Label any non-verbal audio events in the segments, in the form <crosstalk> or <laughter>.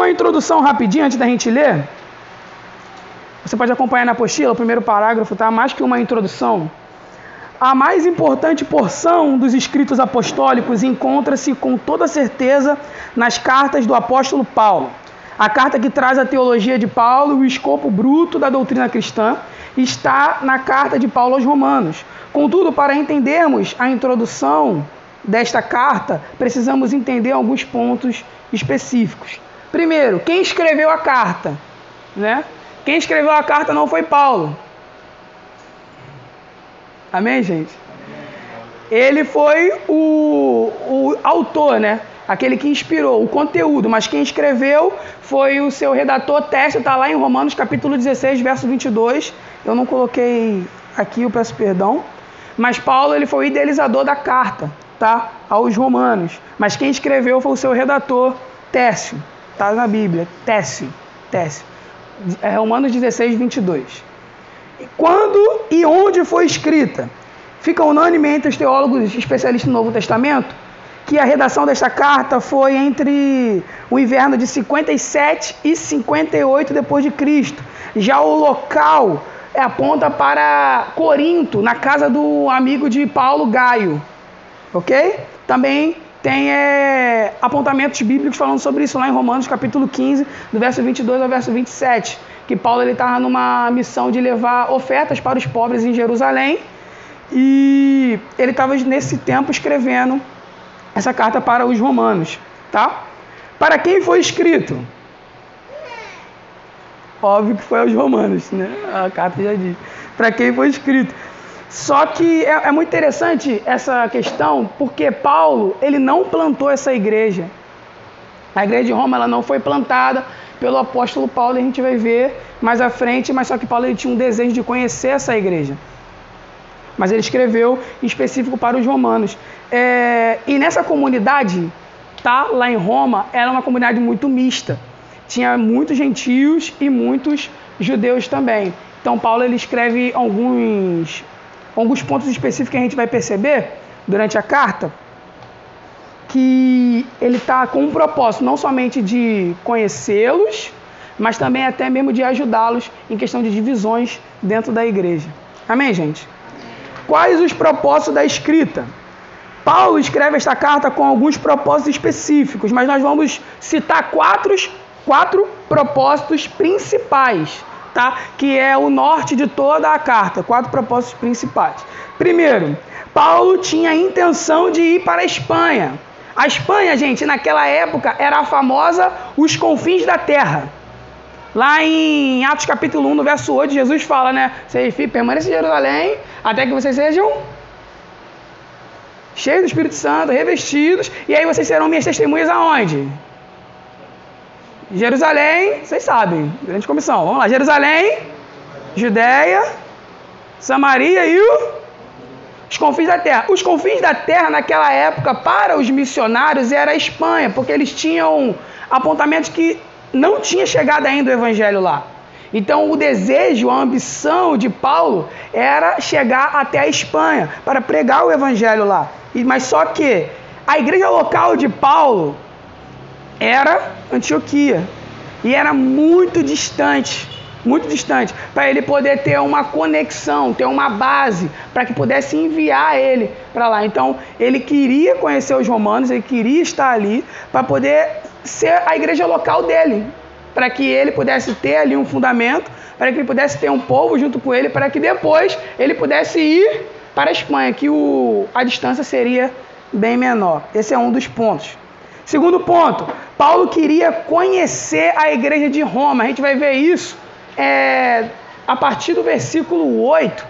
uma introdução rapidinho antes da gente ler. Você pode acompanhar na apostila, o primeiro parágrafo, tá? Mais que uma introdução. A mais importante porção dos escritos apostólicos encontra-se com toda certeza nas cartas do apóstolo Paulo. A carta que traz a teologia de Paulo e o escopo bruto da doutrina cristã está na carta de Paulo aos Romanos. Contudo, para entendermos a introdução desta carta, precisamos entender alguns pontos específicos. Primeiro, quem escreveu a carta? Né? Quem escreveu a carta não foi Paulo. Amém, gente? Ele foi o, o autor, né? Aquele que inspirou o conteúdo, mas quem escreveu foi o seu redator Tércio, está lá em Romanos capítulo 16, verso 22. Eu não coloquei aqui, eu peço perdão. Mas Paulo ele foi o idealizador da carta, tá? Aos romanos. Mas quem escreveu foi o seu redator Tércio. Está na Bíblia, Tércio. Tércio. É Romanos 16, 22. Quando e onde foi escrita? Fica unânime entre os teólogos especialistas no Novo Testamento que a redação desta carta foi entre o inverno de 57 e 58 depois de Cristo. Já o local aponta para Corinto, na casa do amigo de Paulo Gaio. OK? Também tem é, apontamentos bíblicos falando sobre isso lá em Romanos capítulo 15, do verso 22 ao verso 27, que Paulo ele estava numa missão de levar ofertas para os pobres em Jerusalém e ele estava nesse tempo escrevendo essa carta para os romanos, tá? Para quem foi escrito? Óbvio que foi aos romanos, né? A carta já diz. Para quem foi escrito? Só que é, é muito interessante essa questão, porque Paulo, ele não plantou essa igreja. A igreja de Roma ela não foi plantada pelo apóstolo Paulo, a gente vai ver mais à frente, mas só que Paulo ele tinha um desejo de conhecer essa igreja. Mas ele escreveu em específico para os romanos. É, e nessa comunidade, tá, lá em Roma, era uma comunidade muito mista. Tinha muitos gentios e muitos judeus também. Então Paulo ele escreve alguns alguns pontos específicos que a gente vai perceber durante a carta, que ele está com um propósito não somente de conhecê-los, mas também até mesmo de ajudá-los em questão de divisões dentro da igreja. Amém, gente? Quais os propósitos da escrita? Paulo escreve esta carta com alguns propósitos específicos, mas nós vamos citar quatro, quatro propósitos principais tá? que é o norte de toda a carta, quatro propósitos principais. Primeiro, Paulo tinha a intenção de ir para a Espanha. A Espanha, gente, naquela época era a famosa os confins da terra. Lá em Atos capítulo 1, no verso 8, Jesus fala, né? Vocês permaneçam em Jerusalém até que vocês sejam cheios do Espírito Santo, revestidos, e aí vocês serão minhas testemunhas aonde? Jerusalém, vocês sabem, grande comissão. Vamos lá, Jerusalém, Judéia, Samaria e o... os confins da terra. Os confins da terra naquela época para os missionários era a Espanha, porque eles tinham apontamentos que não tinha chegado ainda o evangelho lá. Então o desejo, a ambição de Paulo era chegar até a Espanha para pregar o evangelho lá. Mas só que a igreja local de Paulo era Antioquia. E era muito distante, muito distante, para ele poder ter uma conexão, ter uma base, para que pudesse enviar ele para lá. Então, ele queria conhecer os romanos, ele queria estar ali para poder ser a igreja local dele, para que ele pudesse ter ali um fundamento, para que ele pudesse ter um povo junto com ele, para que depois ele pudesse ir para a Espanha, que o, a distância seria bem menor. Esse é um dos pontos. Segundo ponto, Paulo queria conhecer a igreja de Roma. A gente vai ver isso é, a partir do versículo 8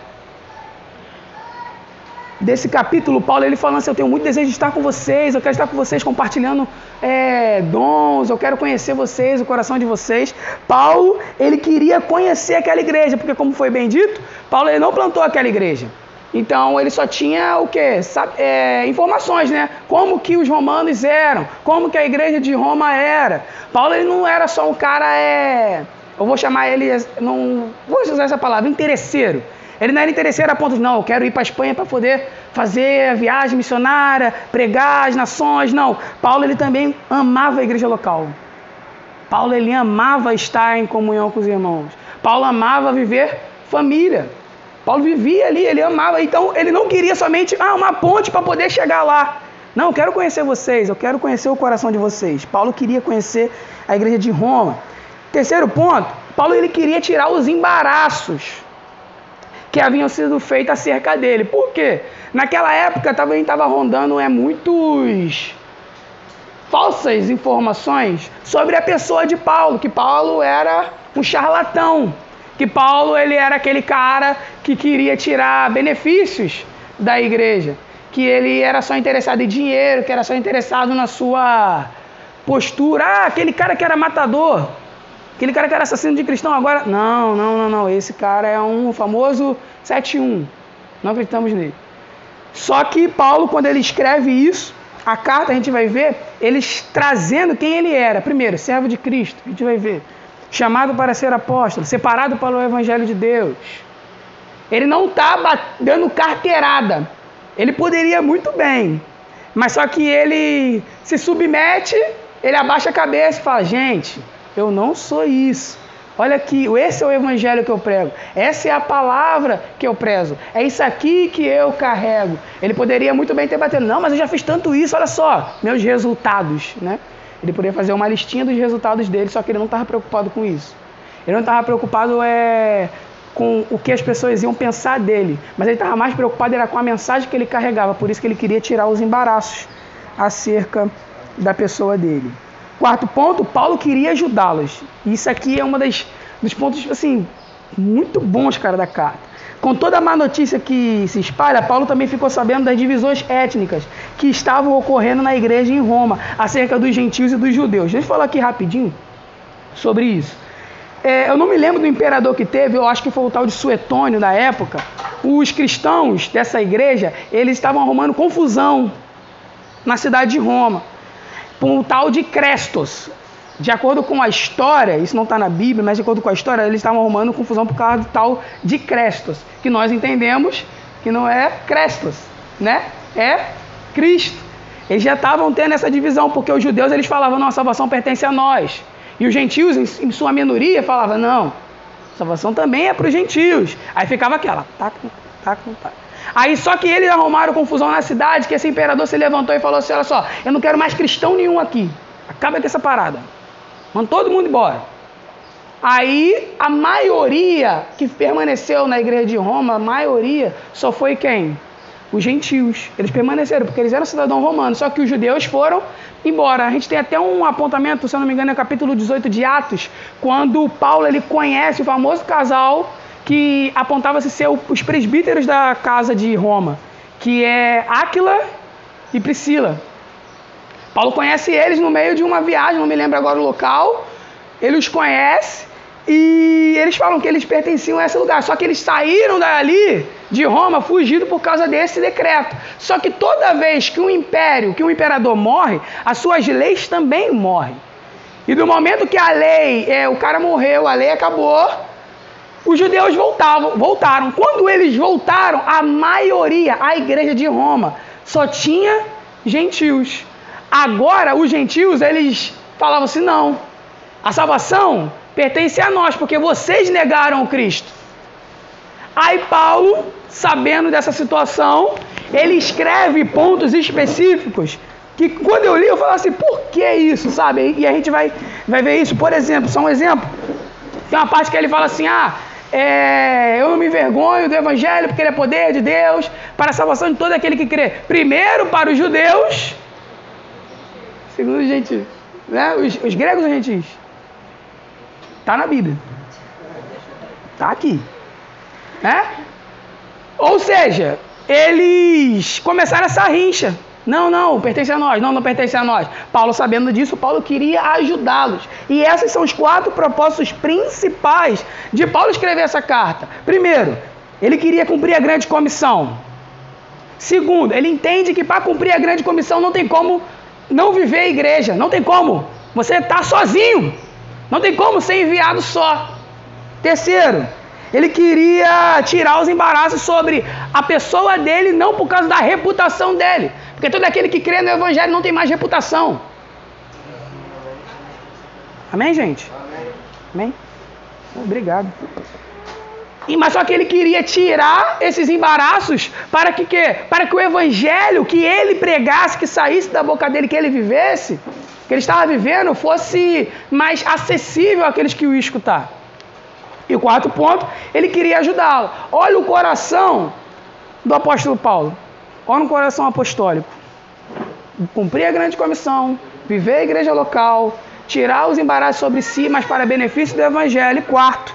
desse capítulo. Paulo ele falando assim: Eu tenho muito desejo de estar com vocês, eu quero estar com vocês compartilhando é, dons, eu quero conhecer vocês, o coração de vocês. Paulo ele queria conhecer aquela igreja, porque, como foi bem dito, Paulo ele não plantou aquela igreja. Então ele só tinha o que? É, informações, né? Como que os romanos eram, como que a igreja de Roma era. Paulo ele não era só um cara, é, eu vou chamar ele, não vou usar essa palavra, interesseiro. Ele não era interesseiro a ponto de, não, eu quero ir para a Espanha para poder fazer a viagem missionária, pregar as nações. Não. Paulo ele também amava a igreja local. Paulo ele amava estar em comunhão com os irmãos. Paulo amava viver família. Paulo vivia ali, ele amava. Então ele não queria somente ah, uma ponte para poder chegar lá. Não, eu quero conhecer vocês, eu quero conhecer o coração de vocês. Paulo queria conhecer a igreja de Roma. Terceiro ponto, Paulo ele queria tirar os embaraços que haviam sido feitos acerca dele. Por quê? Naquela época também estava rondando é, muitos falsas informações sobre a pessoa de Paulo, que Paulo era um charlatão, que Paulo ele era aquele cara que queria tirar benefícios da igreja, que ele era só interessado em dinheiro, que era só interessado na sua postura, ah, aquele cara que era matador, Aquele cara que era assassino de cristão agora. Não, não, não, não. Esse cara é um famoso 7-1. Não acreditamos nele. Só que Paulo, quando ele escreve isso, a carta a gente vai ver, eles trazendo quem ele era. Primeiro, servo de Cristo, a gente vai ver. Chamado para ser apóstolo, separado para o Evangelho de Deus. Ele não está dando carteirada. Ele poderia muito bem. Mas só que ele se submete, ele abaixa a cabeça e fala: gente, eu não sou isso. Olha aqui, esse é o evangelho que eu prego. Essa é a palavra que eu prezo. É isso aqui que eu carrego. Ele poderia muito bem ter batendo. Não, mas eu já fiz tanto isso, olha só, meus resultados, né? Ele poderia fazer uma listinha dos resultados dele, só que ele não estava preocupado com isso. Ele não estava preocupado é, com o que as pessoas iam pensar dele, mas ele estava mais preocupado era com a mensagem que ele carregava, por isso que ele queria tirar os embaraços acerca da pessoa dele. Quarto ponto, Paulo queria ajudá-los. Isso aqui é um dos pontos assim muito bons, cara, da carta. Com toda a má notícia que se espalha, Paulo também ficou sabendo das divisões étnicas que estavam ocorrendo na igreja em Roma, acerca dos gentios e dos judeus. Deixa eu falar aqui rapidinho sobre isso. É, eu não me lembro do imperador que teve, eu acho que foi o tal de Suetônio da época. Os cristãos dessa igreja, eles estavam arrumando confusão na cidade de Roma por um tal de Crestos. De acordo com a história, isso não está na Bíblia, mas de acordo com a história, eles estavam arrumando confusão por causa do tal de Crestos, que nós entendemos que não é Crestos, né? É Cristo. Eles já estavam tendo essa divisão, porque os judeus eles falavam, não, a salvação pertence a nós. E os gentios, em sua minoria, falavam, não, a salvação também é para os gentios. Aí ficava aquela, tá, tá, tá. Aí só que eles arrumaram confusão na cidade, que esse imperador se levantou e falou assim: olha só, eu não quero mais cristão nenhum aqui. Acaba com essa parada. Manda todo mundo embora. Aí a maioria que permaneceu na igreja de Roma, a maioria só foi quem? Os gentios. Eles permaneceram, porque eles eram cidadãos romanos, só que os judeus foram embora. A gente tem até um apontamento, se eu não me engano, é capítulo 18 de Atos, quando Paulo ele conhece o famoso casal que apontava-se ser os presbíteros da casa de Roma, que é Áquila e Priscila. Paulo conhece eles no meio de uma viagem, não me lembro agora o local. Ele os conhece e eles falam que eles pertenciam a esse lugar. Só que eles saíram dali de Roma fugido por causa desse decreto. Só que toda vez que um império, que um imperador morre, as suas leis também morrem. E do momento que a lei, é, o cara morreu, a lei acabou, os judeus voltavam, voltaram. Quando eles voltaram, a maioria, a igreja de Roma, só tinha gentios. Agora, os gentios, eles falavam assim: não, a salvação pertence a nós, porque vocês negaram o Cristo. Aí Paulo, sabendo dessa situação, ele escreve pontos específicos que quando eu li eu falava assim, por que isso, sabe? E a gente vai, vai ver isso, por exemplo, só um exemplo. Tem uma parte que ele fala assim, ah, é, eu não me envergonho do Evangelho, porque ele é poder de Deus para a salvação de todo aquele que crê. Primeiro para os judeus, segundo os gentios. Né? Os, os gregos ou gentios? Está na Bíblia. Está aqui. Né? Ou seja, eles começaram essa rincha. Não, não, pertence a nós. Não, não pertence a nós. Paulo, sabendo disso, Paulo queria ajudá-los. E esses são os quatro propósitos principais de Paulo escrever essa carta. Primeiro, ele queria cumprir a grande comissão. Segundo, ele entende que para cumprir a grande comissão não tem como não viver a igreja. Não tem como. Você está sozinho. Não tem como ser enviado só. Terceiro, ele queria tirar os embaraços sobre a pessoa dele, não por causa da reputação dele. Porque todo aquele que crê no Evangelho não tem mais reputação. Amém, gente? Amém? Obrigado. Mas só que ele queria tirar esses embaraços para que, que para que o evangelho que ele pregasse, que saísse da boca dele, que ele vivesse, que ele estava vivendo, fosse mais acessível àqueles que o escutar. E o quarto ponto, ele queria ajudá-lo. Olha o coração do apóstolo Paulo. Olha o coração apostólico. Cumprir a grande comissão, viver a igreja local, tirar os embaraços sobre si, mas para benefício do evangelho. E quarto,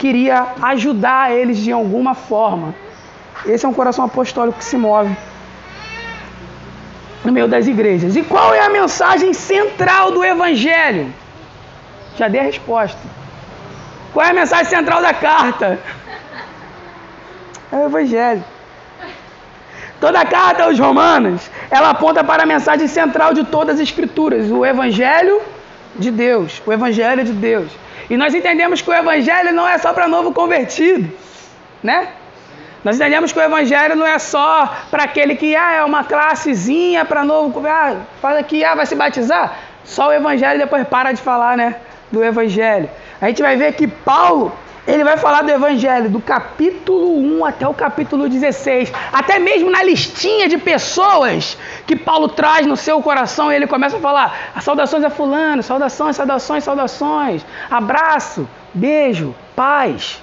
queria ajudar eles de alguma forma. Esse é um coração apostólico que se move no meio das igrejas. E qual é a mensagem central do Evangelho? Já dei a resposta. Qual é a mensagem central da carta? É o Evangelho. Toda a carta aos Romanos, ela aponta para a mensagem central de todas as Escrituras, o Evangelho de Deus, o Evangelho de Deus. E nós entendemos que o Evangelho não é só para novo convertido, né? Nós entendemos que o Evangelho não é só para aquele que ah, é uma classezinha para novo, ah, faz aqui, ah, vai se batizar. Só o Evangelho depois para de falar, né? Do Evangelho. A gente vai ver que Paulo ele vai falar do Evangelho do capítulo 1 até o capítulo 16. Até mesmo na listinha de pessoas que Paulo traz no seu coração, ele começa a falar: as saudações a Fulano, saudações, saudações, saudações, abraço, beijo, paz.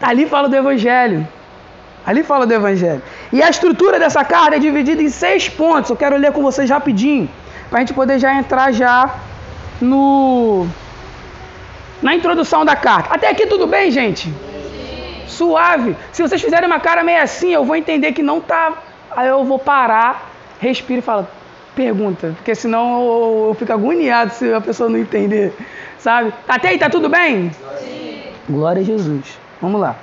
Ali fala do Evangelho. Ali fala do Evangelho. E a estrutura dessa carta é dividida em seis pontos. Eu quero ler com vocês rapidinho, para a gente poder já entrar já no na introdução da carta. Até aqui tudo bem, gente? Suave. Se vocês fizerem uma cara meio assim, eu vou entender que não tá. Aí eu vou parar, respiro e falo, pergunta, porque senão eu, eu fico agoniado se a pessoa não entender, sabe? Até aí tá tudo bem? Sim. Glória a Jesus. Vamos lá.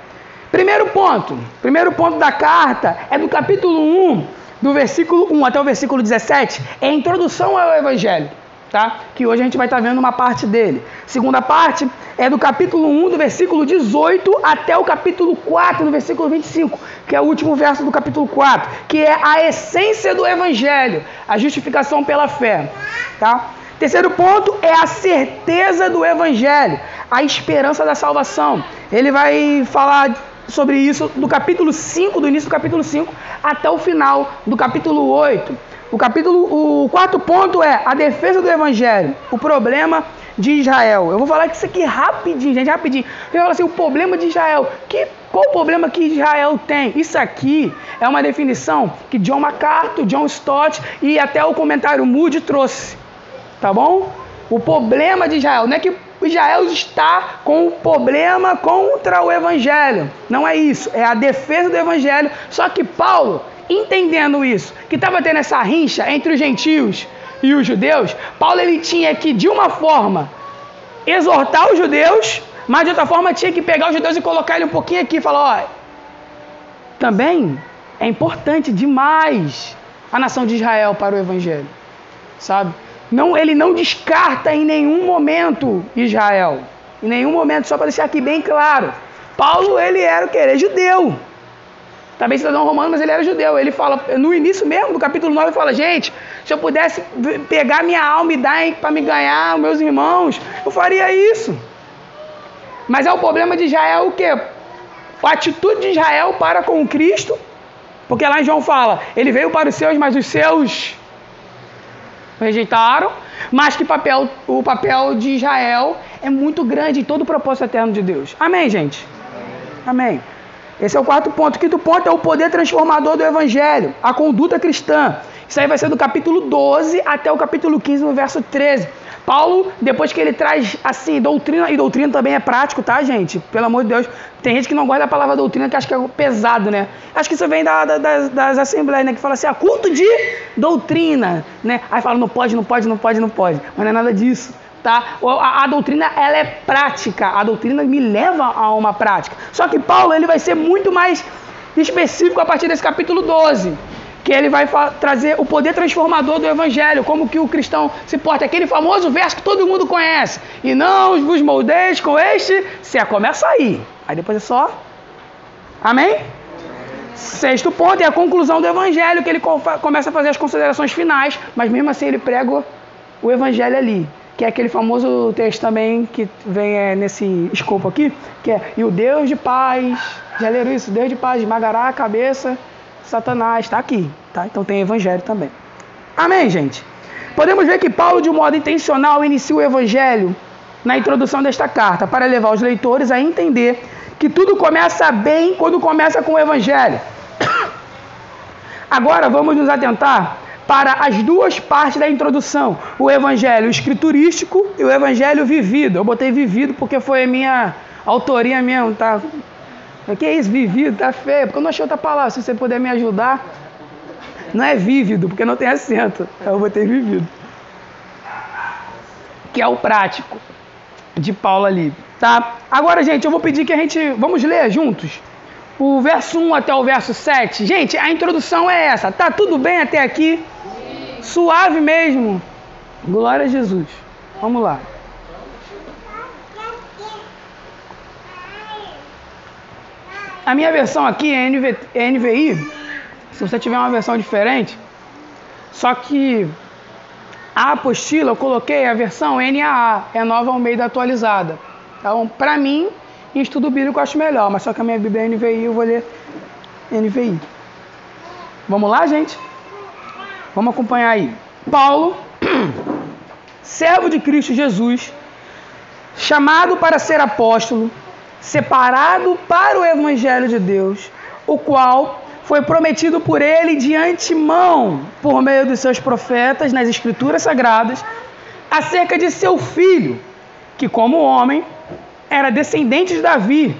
Primeiro ponto. Primeiro ponto da carta é do capítulo 1, do versículo 1 até o versículo 17, é a introdução ao evangelho tá? Que hoje a gente vai estar tá vendo uma parte dele. Segunda parte é do capítulo 1, do versículo 18 até o capítulo 4, do versículo 25, que é o último verso do capítulo 4, que é a essência do evangelho, a justificação pela fé, tá? Terceiro ponto é a certeza do evangelho, a esperança da salvação. Ele vai falar sobre isso do capítulo 5, do início do capítulo 5 até o final do capítulo 8. O capítulo, o quarto ponto é a defesa do evangelho, o problema de Israel. Eu vou falar isso aqui rapidinho, gente, rapidinho. Eu falo assim, o problema de Israel. Que, qual o problema que Israel tem? Isso aqui é uma definição que John MacArthur, John Stott e até o comentário Moody trouxe. Tá bom? O problema de Israel não é que Israel está com um problema contra o evangelho. Não é isso, é a defesa do evangelho. Só que Paulo entendendo isso, que estava tendo essa rincha entre os gentios e os judeus, Paulo ele tinha que, de uma forma, exortar os judeus, mas de outra forma tinha que pegar os judeus e colocar ele um pouquinho aqui e falar: ó, também é importante demais a nação de Israel para o evangelho, sabe? Não, ele não descarta em nenhum momento Israel, em nenhum momento, só para deixar aqui bem claro. Paulo ele era o querer judeu, também cidadão romano, mas ele era judeu. Ele fala, no início mesmo do capítulo 9, ele fala: Gente, se eu pudesse pegar minha alma e dar para me ganhar, meus irmãos, eu faria isso. Mas é o problema de Israel o quê? A atitude de Israel para com Cristo, porque lá em João fala: Ele veio para os seus, mas os seus rejeitaram. Mas que papel, o papel de Israel é muito grande em todo o propósito eterno de Deus. Amém, gente? Amém. Esse é o quarto ponto. O quinto ponto é o poder transformador do evangelho, a conduta cristã. Isso aí vai ser do capítulo 12 até o capítulo 15, no verso 13. Paulo, depois que ele traz assim, doutrina, e doutrina também é prático, tá, gente? Pelo amor de Deus. Tem gente que não gosta da palavra doutrina, que acha que é pesado, né? Acho que isso vem da, da, das, das, assembleias, né? Que fala assim, ah, culto de doutrina, né? Aí fala, não pode, não pode, não pode, não pode. Mas não é nada disso tá? A, a, doutrina ela é prática, a doutrina me leva a uma prática. Só que Paulo ele vai ser muito mais específico a partir desse capítulo 12, que ele vai trazer o poder transformador do evangelho, como que o cristão se porta, aquele famoso verso que todo mundo conhece. E não vos moldeis com este, se começa aí. Aí depois é só Amém? Sexto ponto é a conclusão do evangelho, que ele começa a fazer as considerações finais, mas mesmo assim ele prega o evangelho ali. Que é aquele famoso texto também que vem é, nesse escopo aqui, que é e o Deus de paz, já leram isso? Deus de paz esmagará a cabeça Satanás, está aqui, tá? Então tem evangelho também. Amém, gente? Podemos ver que Paulo, de um modo intencional, inicia o evangelho na introdução desta carta, para levar os leitores a entender que tudo começa bem quando começa com o evangelho. <coughs> Agora vamos nos atentar para as duas partes da introdução: o evangelho escriturístico e o evangelho vivido. Eu botei vivido porque foi a minha autoria mesmo, tá? Que é isso, vivido? Tá feio, porque eu não achei outra palavra. Se você puder me ajudar, não é vívido, porque não tem acento. Eu botei vivido. Que é o prático de Paulo ali, tá? Agora, gente, eu vou pedir que a gente vamos ler juntos o verso 1 até o verso 7. Gente, a introdução é essa. Tá tudo bem até aqui? Suave mesmo. Glória a Jesus. Vamos lá. A minha versão aqui é, NV, NVI. Se você tiver uma versão diferente, só que a apostila eu coloquei a versão NAA, é nova Almeida atualizada. Então, para mim, em estudo bíblico eu acho melhor, mas só que a minha Bíblia é NVI, eu vou ler NVI. Vamos lá, gente? Vamos acompanhar aí. Paulo, <clears throat> servo de Cristo Jesus, chamado para ser apóstolo, separado para o evangelho de Deus, o qual foi prometido por ele de antemão, por meio dos seus profetas nas escrituras sagradas, acerca de seu filho, que como homem era descendente de Davi,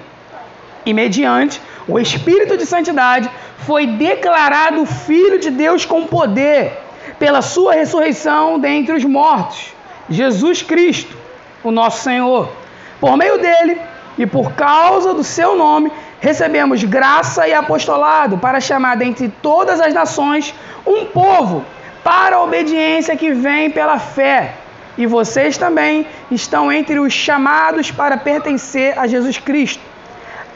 e mediante o Espírito de Santidade foi declarado Filho de Deus com poder, pela sua ressurreição dentre os mortos, Jesus Cristo, o nosso Senhor. Por meio dele e por causa do seu nome, recebemos graça e apostolado para chamar dentre todas as nações um povo para a obediência que vem pela fé e vocês também estão entre os chamados para pertencer a Jesus Cristo.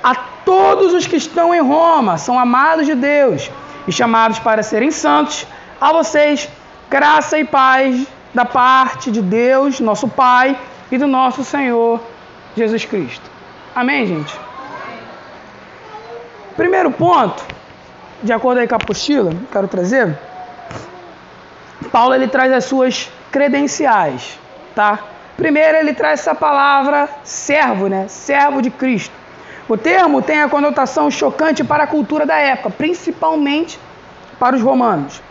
A todos os que estão em Roma são amados de Deus e chamados para serem santos. A vocês, graça e paz da parte de Deus, nosso Pai, e do nosso Senhor Jesus Cristo. Amém, gente? Primeiro ponto, de acordo aí com a apostila, quero trazer. Paulo ele traz as suas credenciais, tá? Primeiro ele traz essa palavra servo, né? Servo de Cristo. O termo tem a conotação chocante para a cultura da época, principalmente para os romanos.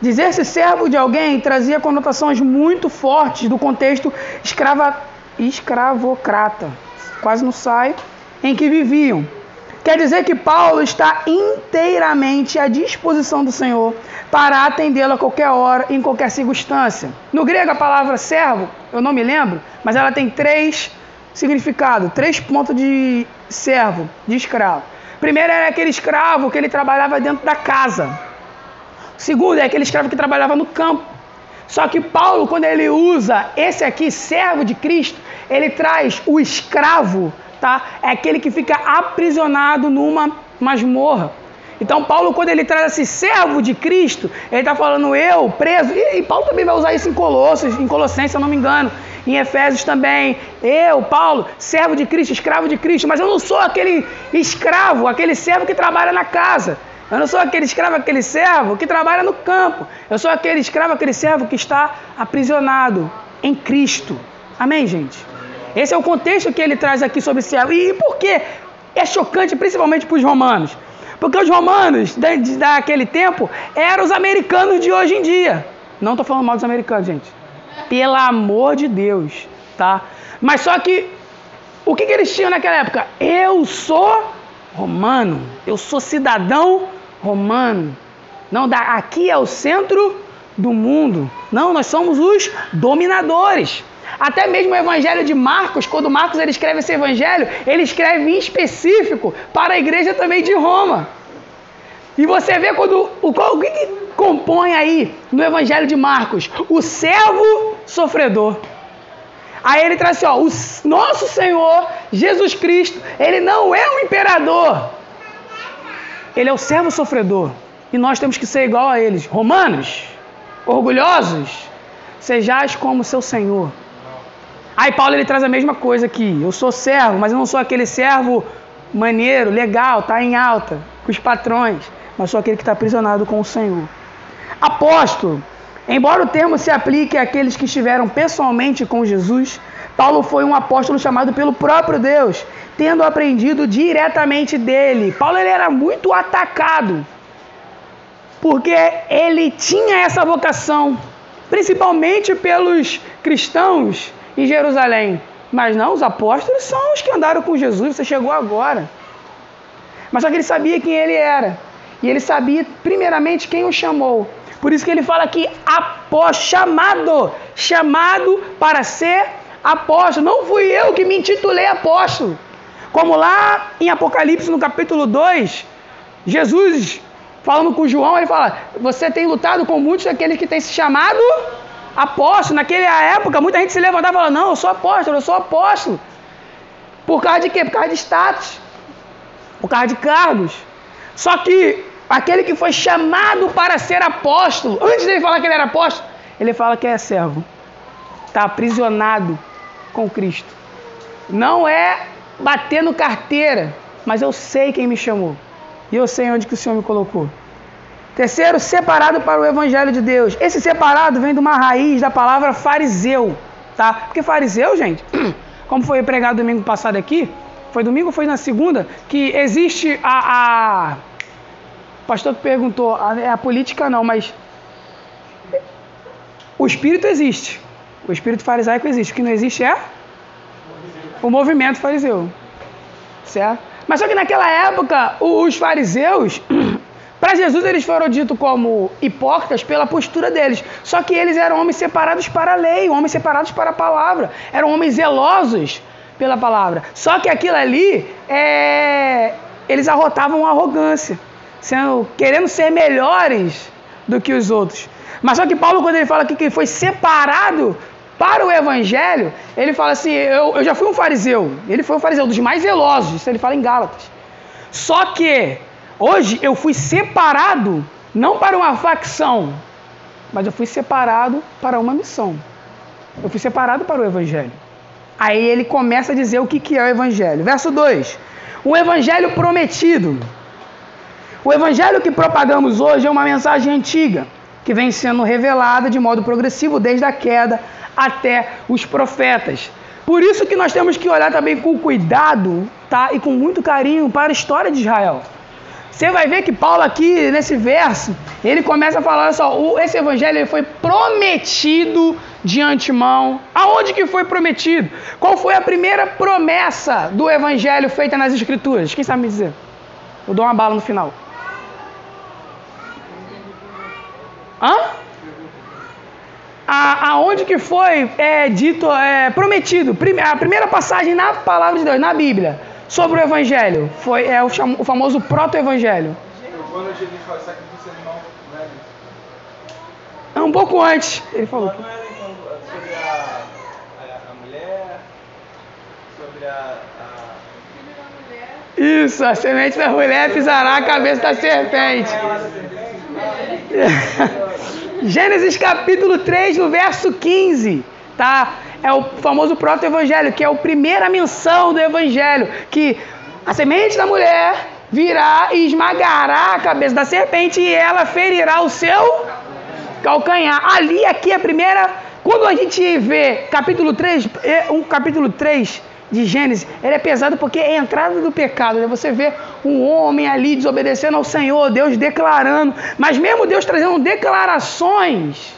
Dizer-se servo de alguém trazia conotações muito fortes do contexto escrava, escravocrata, quase não sai, em que viviam. Quer dizer que Paulo está inteiramente à disposição do Senhor para atendê-lo a qualquer hora, em qualquer circunstância. No grego, a palavra servo, eu não me lembro, mas ela tem três significados, três pontos de servo, de escravo. Primeiro era aquele escravo que ele trabalhava dentro da casa. Segundo é aquele escravo que trabalhava no campo. Só que Paulo, quando ele usa esse aqui, servo de Cristo, ele traz o escravo tá? É aquele que fica aprisionado numa masmorra. Então, Paulo, quando ele traz esse servo de Cristo, ele está falando eu, preso, e, e, Paulo também vai usar isso em Colossos, em Colossenses, se eu não me engano, em Efésios também. Eu, Paulo, servo de Cristo, escravo de Cristo, mas eu não sou aquele escravo, aquele servo que trabalha na casa. Eu não sou aquele escravo, aquele servo que trabalha no campo. Eu sou aquele escravo, aquele servo que está aprisionado em Cristo. Amém, gente? Esse é o contexto que ele traz aqui sobre servo. E por que é chocante, principalmente para os romanos? Porque os romanos daquele tempo eram os americanos de hoje em dia. Não estou falando mal dos americanos, gente. Pelo amor de Deus, tá? Mas só que o que, que eles tinham naquela época? Eu sou romano, eu sou cidadão romano. Não, aqui é o centro do mundo. Não, nós somos os dominadores. Até mesmo o evangelho de Marcos, quando Marcos ele escreve esse evangelho, ele escreve em específico para a igreja também de Roma. E você vê quando o, o que, que compõe aí no evangelho de Marcos? O servo sofredor. Aí ele traz assim, ó, o nosso Senhor Jesus Cristo, ele não é um imperador. Ele é o servo sofredor. E nós temos que ser igual a eles. Romanos, orgulhosos, sejais como seu Senhor. Aí Paulo ele traz a mesma coisa aqui. Eu sou servo, mas eu não sou aquele servo maneiro, legal, tá em alta, com os patrões, mas sou aquele que está aprisionado com o Senhor. Apóstolo, embora o termo se aplique àqueles que estiveram pessoalmente com Jesus, Paulo foi um apóstolo chamado pelo próprio Deus, tendo aprendido diretamente dele. Paulo ele era muito atacado, porque ele tinha essa vocação, principalmente pelos cristãos em Jerusalém. Mas não, os apóstolos são os que andaram com Jesus, você chegou agora. Mas só que ele sabia quem ele era. E ele sabia, primeiramente, quem o chamou. Por isso que ele fala aqui, após chamado, chamado para ser apóstolo. Não fui eu que me intitulei apóstolo. Como lá em Apocalipse, no capítulo 2, Jesus, falando com João, ele fala: Você tem lutado com muitos daqueles que têm se chamado apóstolo. Naquela época, muita gente se levantava e falava: Não, eu sou apóstolo, eu sou apóstolo. Por causa de quê? Por causa de status, por causa de cargos. Só que aquele que foi chamado para ser apóstolo, antes dele falar que ele era apóstolo, ele fala que é servo, está aprisionado com Cristo. Não é batendo carteira, mas eu sei quem me chamou e eu sei onde que o Senhor me colocou. Terceiro, separado para o evangelho de Deus. Esse separado vem de uma raiz da palavra fariseu, tá? Porque fariseu, gente, <clears throat> como foi pregado domingo passado aqui, foi domingo ou foi na segunda, que existe a, a... o pastor que perguntou, a, é a política não, mas o espírito existe. O espírito farisaico existe. O que não existe é o movimento fariseu. Certo? Mas só que naquela época, os fariseus <clears throat> Para Jesus, eles foram ditos como hipócritas pela postura deles. Só que eles eram homens separados para a lei, homens separados para a palavra. Eram homens zelosos pela palavra. Só que aquilo ali, é... eles arrotavam arrogância, sendo, querendo ser melhores do que os outros. Mas só que Paulo, quando ele fala aqui que foi separado para o evangelho, ele fala assim: eu, eu já fui um fariseu. Ele foi um fariseu dos mais zelosos. Isso ele fala em Gálatas. Só que Hoje eu fui separado não para uma facção, mas eu fui separado para uma missão. Eu fui separado para o Evangelho. Aí ele começa a dizer o que é o Evangelho. Verso 2: O Evangelho prometido. O Evangelho que propagamos hoje é uma mensagem antiga, que vem sendo revelada de modo progressivo desde a queda até os profetas. Por isso que nós temos que olhar também com cuidado tá? e com muito carinho para a história de Israel. Você vai ver que Paulo aqui, nesse verso, ele começa a falar só, esse evangelho foi prometido de antemão. Aonde que foi prometido? Qual foi a primeira promessa do evangelho feita nas escrituras? Quem sabe me dizer? Eu dou uma bala no final. Hã? A, aonde que foi é, dito, é, prometido? A primeira passagem na palavra de Deus, na Bíblia sobre o Evangelho. Foi é, o, o famoso proto-evangelho. Quando Jesus fala sacrifício animal, não é Um pouco antes, ele falou. Não era então sobre a, a, a mulher, sobre a, a... Isso, a semente da mulher pisará a cabeça da serpente. <laughs> <laughs> Gênesis capítulo 3, no verso 15, tá? É o famoso proto-evangelho, que é a primeira menção do evangelho, que a semente da mulher virá e esmagará a cabeça da serpente e ela ferirá o seu calcanhar. Ali, aqui, a primeira. Quando a gente vê capítulo 3, é, um capítulo 3 de Gênesis, ele é pesado porque é a entrada do pecado. Né? Você vê um homem ali desobedecendo ao Senhor, Deus declarando, mas mesmo Deus trazendo declarações,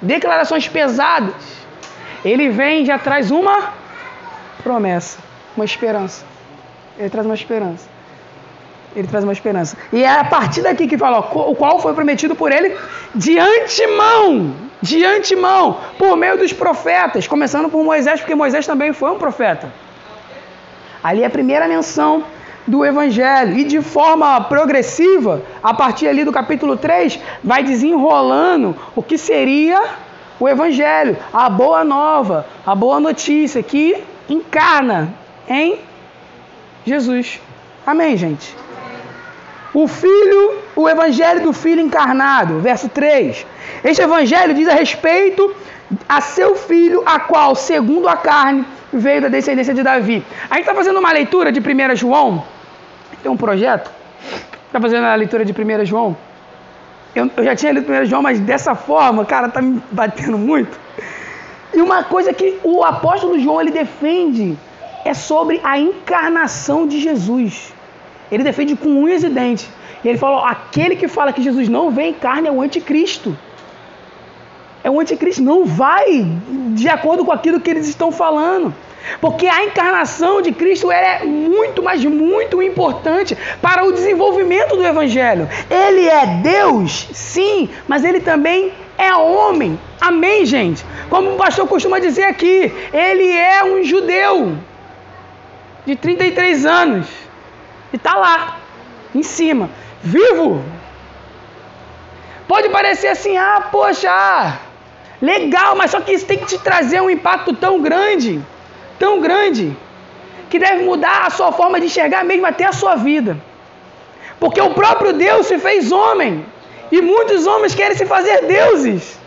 declarações pesadas ele vem e já traz uma promessa, uma esperança. Ele traz uma esperança. Ele traz uma esperança. E é a partir daqui que fala, o qual foi prometido por ele de antemão, de antemão, por meio dos profetas, começando por Moisés, porque Moisés também foi um profeta. Ali é a primeira menção do Evangelho. E de forma progressiva, a partir ali do capítulo 3, vai desenrolando o que seria o Evangelho, a boa nova, a boa notícia que encarna em Jesus. Amém, gente? O Filho o evangelho do Filho encarnado, verso 3. Este evangelho diz a respeito a seu filho, a qual, segundo a carne, veio da descendência de Davi. A gente está fazendo uma leitura de 1 João. Tem um projeto. Está fazendo a leitura de 1 João. Eu, eu, já tinha lido 1 João, mas dessa forma, cara, tá me batendo muito. E uma coisa que o apóstolo João ele defende é sobre a encarnação de Jesus. Ele defende com unhas e dentes. E ele falou: aquele que fala que Jesus não vem em carne é o anticristo. É o anticristo, não vai de acordo com aquilo que eles estão falando. Porque a encarnação de Cristo é muito, mas muito importante para o desenvolvimento do Evangelho. Ele é Deus, sim, mas ele também é homem. Amém, gente? Como o pastor costuma dizer aqui, ele é um judeu de 33 anos e está lá, em cima, vivo. Pode parecer assim, ah, poxa, legal, mas só que isso tem que te trazer um impacto tão grande tão grande que deve mudar a sua forma de enxergar mesmo até a sua vida. Porque o próprio Deus se fez homem e muitos homens querem se fazer deuses.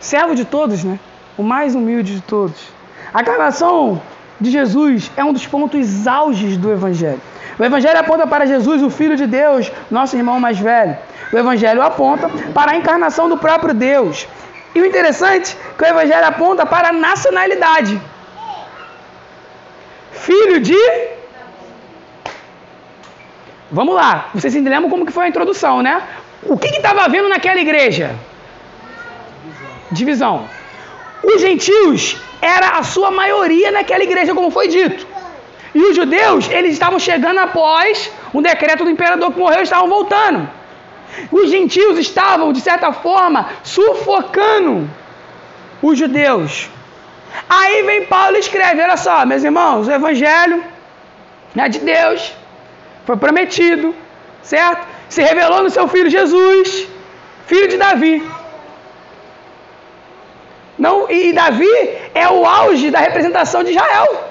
Servo de todos, né? O mais humilde de todos. A encarnação de Jesus é um dos pontos auges do Evangelho. O Evangelho aponta para Jesus, o Filho de Deus, nosso irmão mais velho. O Evangelho aponta para a encarnação do próprio Deus. E o interessante é que o Evangelho aponta para a nacionalidade. Filho de. Vamos lá, vocês se lembram como que foi a introdução, né? O que estava havendo naquela igreja? Divisão. Os gentios era a sua maioria naquela igreja, como foi dito. E os judeus, eles estavam chegando após um decreto do imperador que morreu, estavam voltando. Os gentios estavam, de certa forma, sufocando os judeus. Aí vem Paulo e escreve: olha só, meus irmãos, o evangelho é de Deus, foi prometido, certo? Se revelou no seu filho Jesus, filho de Davi. Não, e Davi é o auge da representação de Israel.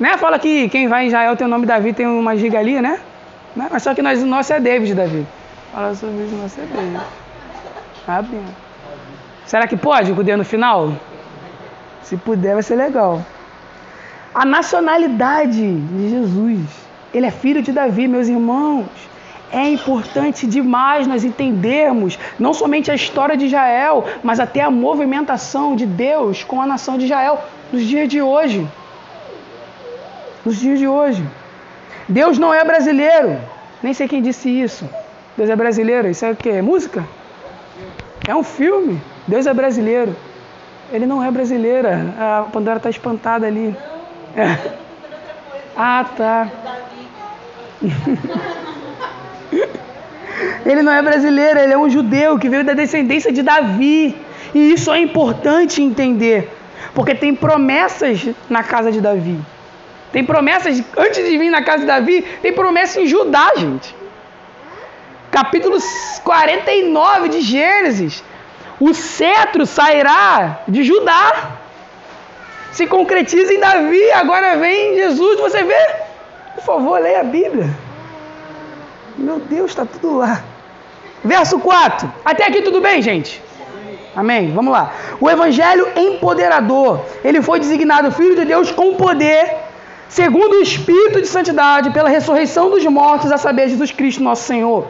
Né? Fala que quem vai em Israel tem o nome Davi, tem uma giga ali, né? Né? Mas só que nós, o nosso é David, Davi. Fala sobre isso, o nosso é David. Será que pode com o dedo no final? Se puder, vai ser legal. A nacionalidade de Jesus. Ele é filho de Davi, meus irmãos. É importante demais nós entendermos não somente a história de Israel, mas até a movimentação de Deus com a nação de Israel nos dias de hoje. Nos dias de hoje. Deus não é brasileiro. Nem sei quem disse isso. Deus é brasileiro. Isso é o quê? É música? É um filme. Deus é brasileiro. Ele não é brasileira. A Pandora está espantada ali. É. Ah, tá. <laughs> ele não é brasileiro, ele é um judeu que veio da descendência de Davi. E isso é importante entender, porque tem promessas na casa de Davi. Tem promessas, antes de vir na casa de Davi, tem promessa em Judá, gente. Capítulo 49 de Gênesis. O cetro sairá de Judá. Se concretiza em Davi, agora vem Jesus, você vê? Por favor, leia a Bíblia. Meu Deus, está tudo lá. Verso 4. Até aqui tudo bem, gente? Amém? Vamos lá. O evangelho empoderador. Ele foi designado filho de Deus com poder segundo o Espírito de Santidade, pela ressurreição dos mortos, a saber, Jesus Cristo, nosso Senhor.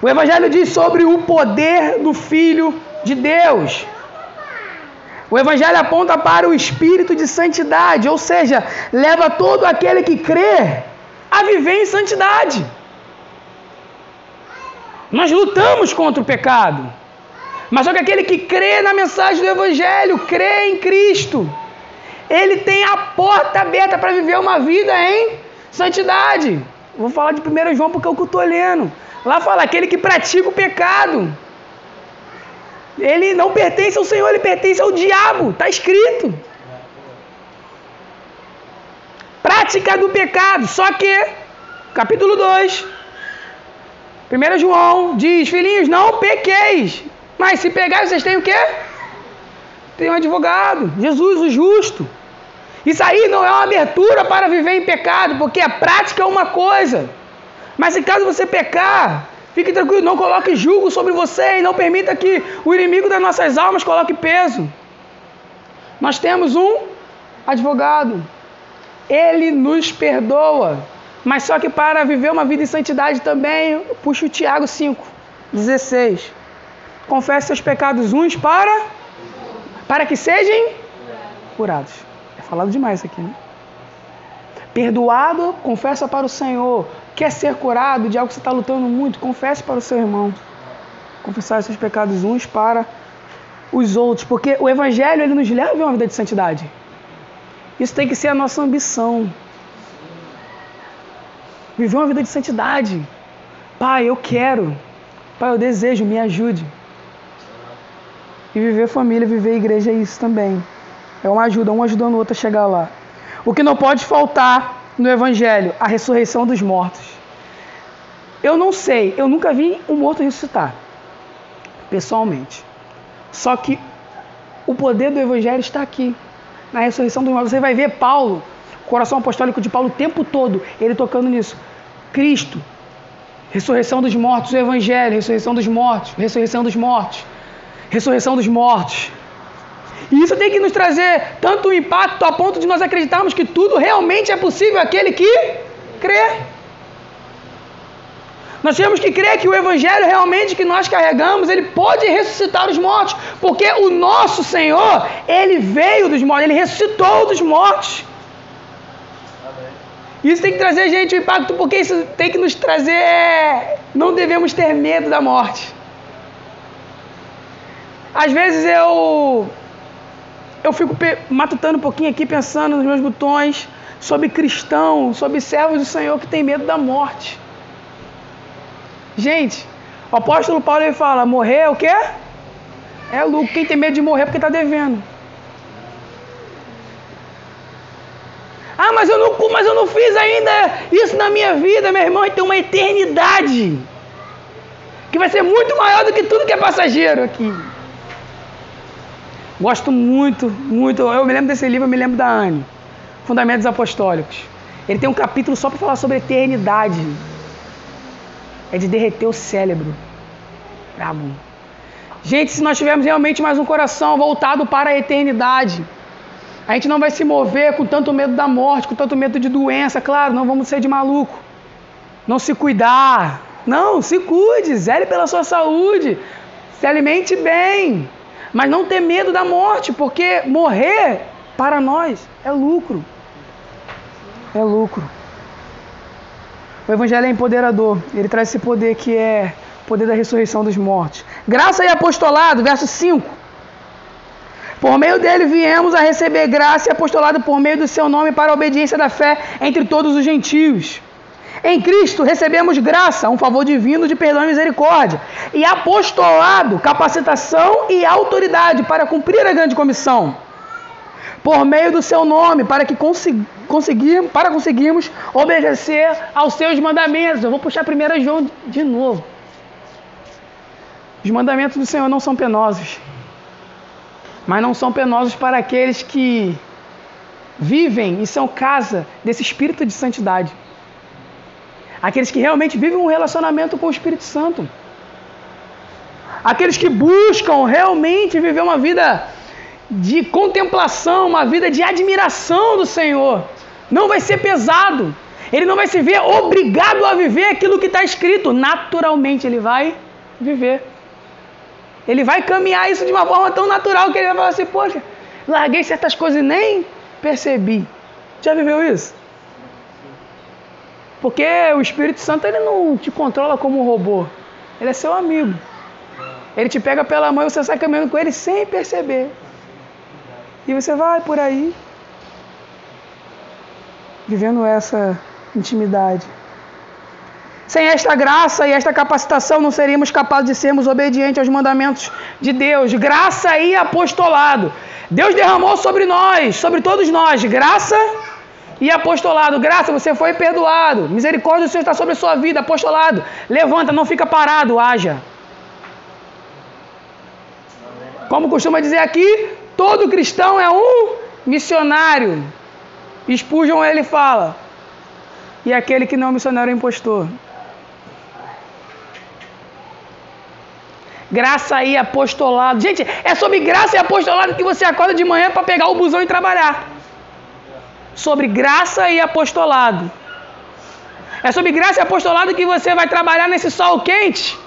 O Evangelho diz sobre o poder do Filho de Deus. O Evangelho aponta para o Espírito de Santidade, ou seja, leva todo aquele que crê a viver em santidade. Nós lutamos contra o pecado, mas só que aquele que crê na mensagem do Evangelho, crê em Cristo, ele tem a porta aberta para viver uma vida em santidade. Vou falar de 1 João porque é o que eu estou lendo. Lá fala aquele que pratica o pecado. Ele não pertence ao Senhor, ele pertence ao diabo. Está escrito. Prática do pecado. Só que, capítulo 2, 1 João diz: Filhinhos, não pequeis. Mas se pegar, vocês têm o quê? Tem um advogado, Jesus o justo. Isso aí não é uma abertura para viver em pecado, porque a prática é uma coisa. Mas se caso você pecar, fique tranquilo, não coloque julgo sobre você e não permita que o inimigo das nossas almas coloque peso. Nós temos um advogado. Ele nos perdoa. Mas só que para viver uma vida em santidade também, puxa o Tiago 5, 16. Confesse seus pecados uns para para que sejam curados. É falado demais aqui, né? Perdoado, confessa para o Senhor. Quer ser curado de algo que você está lutando muito? Confesse para o seu irmão. Confessar seus pecados uns para os outros, porque o Evangelho ele nos leva a uma vida de santidade. Isso tem que ser a nossa ambição. Viver uma vida de santidade. Pai, eu quero. Pai, eu desejo, me ajude. E viver família, viver igreja é isso também. É uma ajuda, um ajudando o outro a chegar lá. O que não pode faltar no Evangelho, a ressurreição dos mortos. Eu não sei, eu nunca vi um morto ressuscitar, pessoalmente. Só que o poder do Evangelho está aqui, na ressurreição dos mortos. Você vai ver Paulo, o coração apostólico de Paulo, o tempo todo, ele tocando nisso. Cristo, ressurreição dos mortos, o Evangelho, ressurreição dos mortos, ressurreição dos mortos, ressurreição dos mortos. E isso tem que nos trazer tanto impacto a ponto de nós acreditarmos que tudo realmente é possível aquele que crê. Nós temos que crer que o evangelho realmente que nós carregamos, ele pode ressuscitar os mortos, porque o nosso Senhor, ele veio dos mortos, ele ressuscitou dos mortos. Isso tem que trazer gente o impacto, porque isso tem que nos trazer. Não devemos ter medo da morte. Às vezes eu eu fico matutando um pouquinho aqui, pensando nos meus botões, sobre cristão, sobre servos do Senhor que tem medo da morte. Gente, o apóstolo Paulo ele fala: morrer é o quê? É lucro. Quem tem medo de morrer é porque está devendo. Ah, mas eu, não, mas eu não fiz ainda isso na minha vida, meu irmão. Tem uma eternidade que vai ser muito maior do que tudo que é passageiro aqui. Gosto muito, muito. Eu me lembro desse livro, eu me lembro da Anne, Fundamentos Apostólicos. Ele tem um capítulo só para falar sobre eternidade é de derreter o cérebro. Brabo. Gente, se nós tivermos realmente mais um coração voltado para a eternidade, a gente não vai se mover com tanto medo da morte, com tanto medo de doença, claro, não vamos ser de maluco. Não se cuidar. Não, se cuide, zele pela sua saúde. Se alimente bem. Mas não ter medo da morte, porque morrer para nós é lucro. É lucro. O Evangelho é empoderador, ele traz esse poder que é o poder da ressurreição dos mortos. Graça e apostolado, verso 5. Por meio dele viemos a receber graça e apostolado por meio do seu nome para a obediência da fé entre todos os gentios. Em Cristo recebemos graça, um favor divino de perdão e misericórdia, e apostolado, capacitação e autoridade para cumprir a grande comissão por meio do seu nome, para que conseguir, para conseguirmos obedecer aos seus mandamentos. Eu vou puxar 1 João de novo. Os mandamentos do Senhor não são penosos, mas não são penosos para aqueles que vivem e são casa desse espírito de santidade. Aqueles que realmente vivem um relacionamento com o Espírito Santo. Aqueles que buscam realmente viver uma vida de contemplação, uma vida de admiração do Senhor. Não vai ser pesado. Ele não vai se ver obrigado a viver aquilo que está escrito. Naturalmente ele vai viver. Ele vai caminhar isso de uma forma tão natural que ele vai falar assim: Poxa, larguei certas coisas e nem percebi. Já viveu isso? Porque o Espírito Santo ele não te controla como um robô. Ele é seu amigo. Ele te pega pela mão e você sai caminhando com ele sem perceber. E você vai por aí vivendo essa intimidade. Sem esta graça e esta capacitação, não seríamos capazes de sermos obedientes aos mandamentos de Deus. Graça e apostolado. Deus derramou sobre nós, sobre todos nós, graça e apostolado. Graça, você foi perdoado. Misericórdia do Senhor está sobre a sua vida. Apostolado, levanta, não fica parado, haja. Como costuma dizer aqui, Todo cristão é um missionário. Spurgeon ele fala, e aquele que não é missionário é impostor. Graça e apostolado. Gente, é sobre graça e apostolado que você acorda de manhã para pegar o busão e trabalhar. Sobre graça e apostolado. É sobre graça e apostolado que você vai trabalhar nesse sol quente.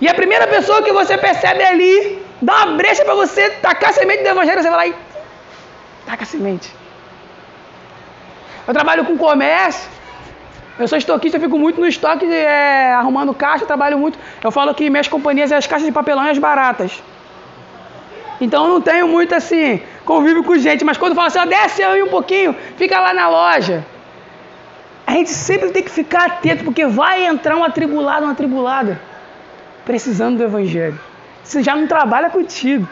E a primeira pessoa que você percebe ali, dá uma brecha para você tacar a semente do evangelho, você vai lá e taca a semente. Eu trabalho com comércio. Eu sou estoquista, eu fico muito no estoque é, arrumando caixa, trabalho muito. Eu falo que minhas companhias é as caixas de papelão e as baratas. Então eu não tenho muito assim, convívio com gente, mas quando fala assim, ó, desce aí um pouquinho, fica lá na loja. A gente sempre tem que ficar atento, porque vai entrar um atribulado, uma atribulada, precisando do Evangelho. Você já não trabalha contigo.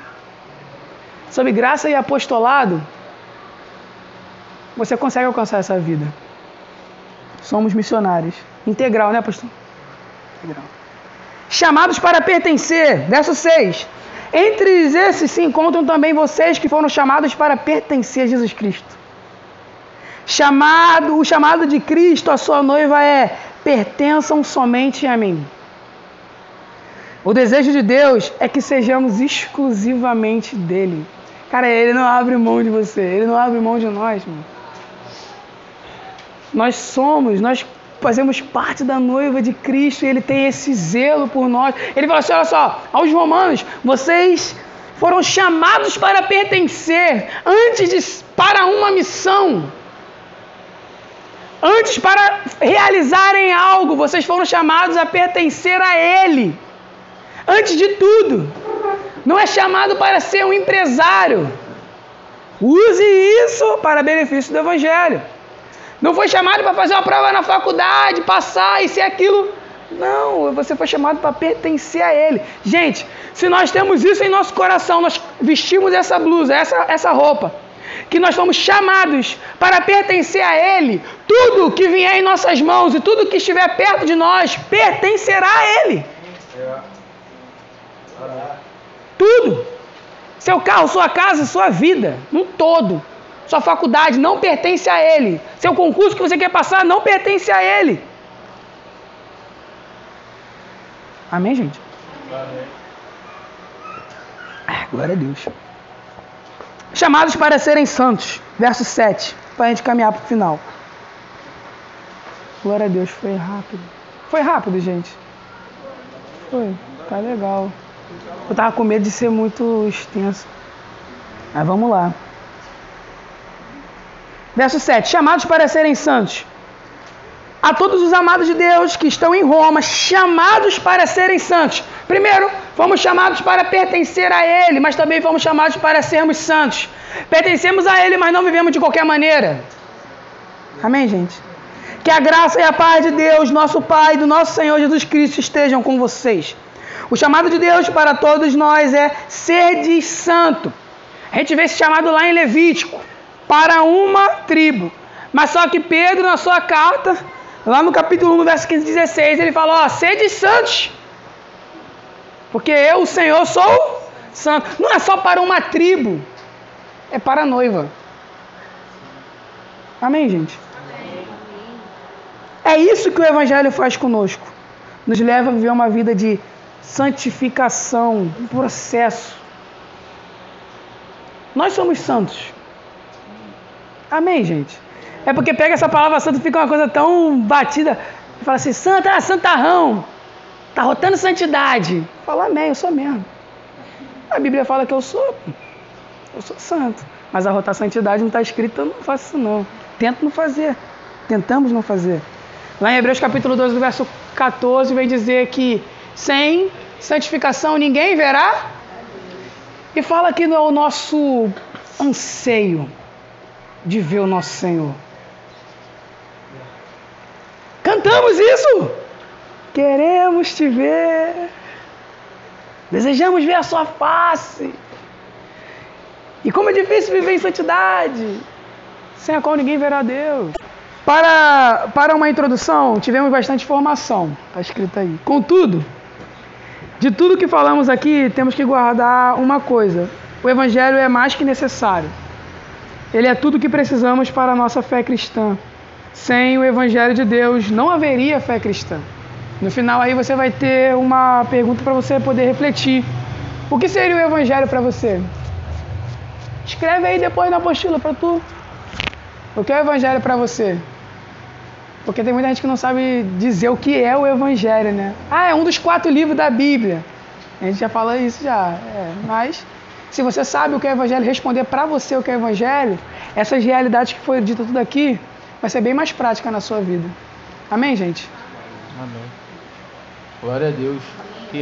Sobre graça e apostolado, você consegue alcançar essa vida. Somos missionários. Integral, né, pastor? Integral. Chamados para pertencer. Verso 6. Entre esses se encontram também vocês que foram chamados para pertencer a Jesus Cristo. Chamado, o chamado de Cristo, a sua noiva é: pertençam somente a mim. O desejo de Deus é que sejamos exclusivamente dele. Cara, ele não abre mão de você, ele não abre mão de nós, mano. Nós somos, nós fazemos parte da noiva de Cristo e Ele tem esse zelo por nós. Ele fala assim: olha só, aos Romanos, vocês foram chamados para pertencer, antes de, para uma missão. Antes, para realizarem algo, vocês foram chamados a pertencer a Ele. Antes de tudo, não é chamado para ser um empresário. Use isso para benefício do Evangelho. Não foi chamado para fazer uma prova na faculdade, passar, e aquilo. Não, você foi chamado para pertencer a Ele. Gente, se nós temos isso em nosso coração, nós vestimos essa blusa, essa, essa roupa, que nós fomos chamados para pertencer a Ele, tudo que vier em nossas mãos e tudo que estiver perto de nós pertencerá a Ele. Tudo. Seu carro, sua casa, sua vida, no todo. Sua faculdade não pertence a ele. Seu concurso que você quer passar não pertence a ele. Amém, gente? Amém. Ah, glória a Deus. Chamados para serem santos. Verso 7. Para a gente caminhar para o final. Glória a Deus, foi rápido. Foi rápido, gente. Foi. Tá legal. Eu tava com medo de ser muito extenso. Mas vamos lá. Verso 7: Chamados para serem santos. A todos os amados de Deus que estão em Roma, chamados para serem santos. Primeiro, fomos chamados para pertencer a Ele, mas também fomos chamados para sermos santos. Pertencemos a Ele, mas não vivemos de qualquer maneira. Amém, gente? Que a graça e a paz de Deus, nosso Pai, do nosso Senhor Jesus Cristo estejam com vocês. O chamado de Deus para todos nós é ser santo. A gente vê esse chamado lá em Levítico para uma tribo. Mas só que Pedro, na sua carta, lá no capítulo 1, no verso 15 e 16, ele fala: Ó, sede santos, porque eu, o Senhor, sou santo. Não é só para uma tribo, é para a noiva. Amém, gente? É isso que o Evangelho faz conosco. Nos leva a viver uma vida de santificação, um processo. Nós somos santos. Amém, gente? É porque pega essa palavra santa e fica uma coisa tão batida. Fala assim, santa, ah, santarrão. Tá rotando santidade. Fala, amém, eu sou mesmo. A Bíblia fala que eu sou. Eu sou santo. Mas a rotar santidade não está escrito, eu não faço isso não. Tento não fazer. Tentamos não fazer. Lá em Hebreus capítulo 12, verso 14, vem dizer que sem santificação ninguém verá. E fala que não é o nosso anseio de ver o nosso Senhor. Cantamos isso. Queremos te ver. Desejamos ver a sua face. E como é difícil viver em santidade, sem a qual ninguém verá Deus. Para, para uma introdução, tivemos bastante informação, está escrito aí. Contudo, de tudo que falamos aqui, temos que guardar uma coisa: o Evangelho é mais que necessário. Ele é tudo o que precisamos para a nossa fé cristã. Sem o Evangelho de Deus não haveria fé cristã. No final aí você vai ter uma pergunta para você poder refletir. O que seria o Evangelho para você? Escreve aí depois na apostila para tu. O que é o Evangelho para você? Porque tem muita gente que não sabe dizer o que é o Evangelho, né? Ah, é um dos quatro livros da Bíblia. A gente já falou isso já. É, mas se você sabe o que é Evangelho, responder para você o que é Evangelho, essas realidades que foi dito tudo aqui, vai ser bem mais prática na sua vida. Amém, gente? Amém. Glória a Deus.